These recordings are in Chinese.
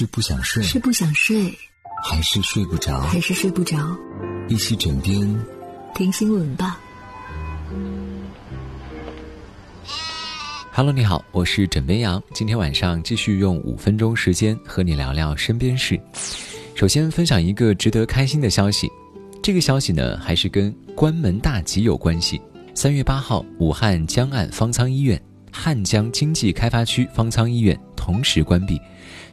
是不想睡，是不想睡，还是睡不着？还是睡不着？一起枕边听新闻吧。Hello，你好，我是枕边羊。今天晚上继续用五分钟时间和你聊聊身边事。首先分享一个值得开心的消息，这个消息呢还是跟关门大吉有关系。三月八号，武汉江岸方舱医院、汉江经济开发区方舱医院同时关闭。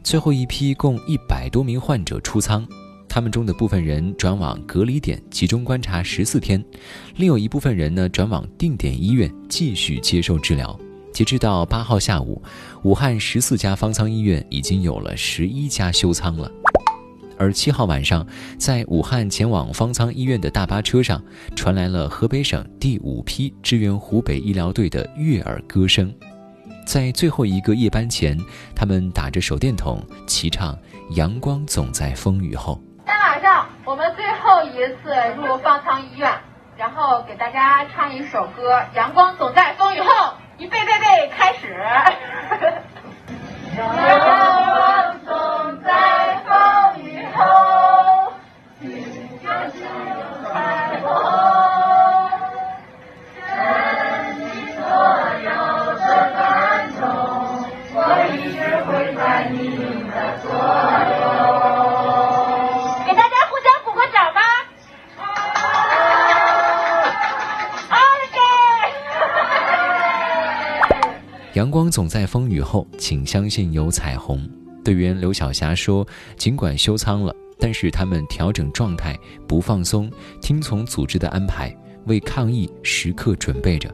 最后一批共一百多名患者出舱，他们中的部分人转往隔离点集中观察十四天，另有一部分人呢转往定点医院继续接受治疗。截至到八号下午，武汉十四家方舱医院已经有了十一家休舱了。而七号晚上，在武汉前往方舱医院的大巴车上，传来了河北省第五批支援湖北医疗队的悦耳歌声。在最后一个夜班前，他们打着手电筒齐唱《阳光总在风雨后》。今天晚上我们最后一次入方舱医院，然后给大家唱一首歌《阳光总在风雨后》。阳光总在风雨后，请相信有彩虹。队员刘晓霞说：“尽管休舱了，但是他们调整状态，不放松，听从组织的安排，为抗疫时刻准备着。”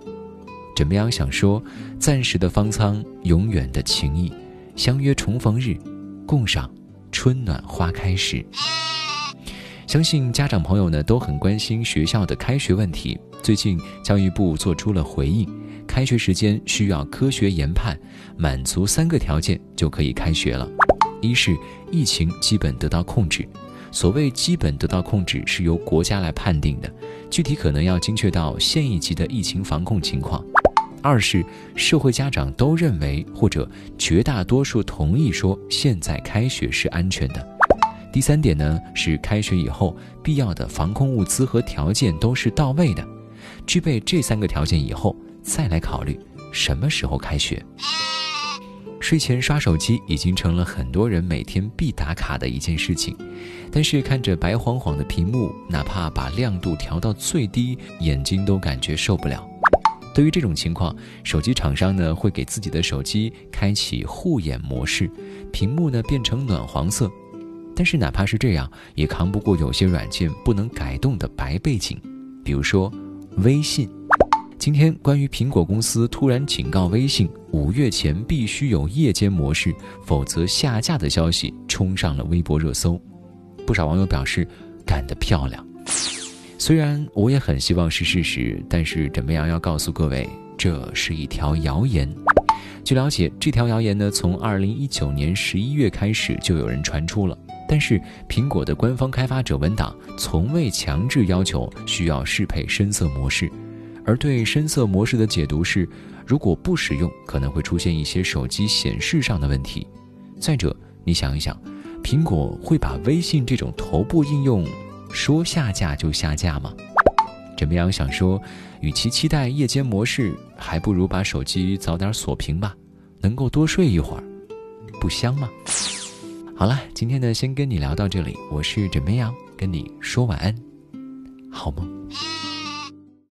枕边羊想说：“暂时的方舱，永远的情谊，相约重逢日，共赏春暖花开时。”相信家长朋友呢都很关心学校的开学问题。最近教育部做出了回应。开学时间需要科学研判，满足三个条件就可以开学了。一是疫情基本得到控制，所谓基本得到控制是由国家来判定的，具体可能要精确到县一级的疫情防控情况。二是社会家长都认为或者绝大多数同意说现在开学是安全的。第三点呢是开学以后必要的防控物资和条件都是到位的，具备这三个条件以后。再来考虑什么时候开学。睡前刷手机已经成了很多人每天必打卡的一件事情，但是看着白晃晃的屏幕，哪怕把亮度调到最低，眼睛都感觉受不了。对于这种情况，手机厂商呢会给自己的手机开启护眼模式，屏幕呢变成暖黄色。但是哪怕是这样，也扛不过有些软件不能改动的白背景，比如说微信。今天，关于苹果公司突然警告微信五月前必须有夜间模式，否则下架的消息冲上了微博热搜。不少网友表示干得漂亮。虽然我也很希望是事实，但是枕边羊要告诉各位，这是一条谣言。据了解，这条谣言呢，从二零一九年十一月开始就有人传出了，但是苹果的官方开发者文档从未强制要求需要适配深色模式。而对深色模式的解读是，如果不使用，可能会出现一些手机显示上的问题。再者，你想一想，苹果会把微信这种头部应用说下架就下架吗？枕边羊想说，与其期待夜间模式，还不如把手机早点锁屏吧，能够多睡一会儿，不香吗？好了，今天呢，先跟你聊到这里，我是枕边羊，跟你说晚安，好梦。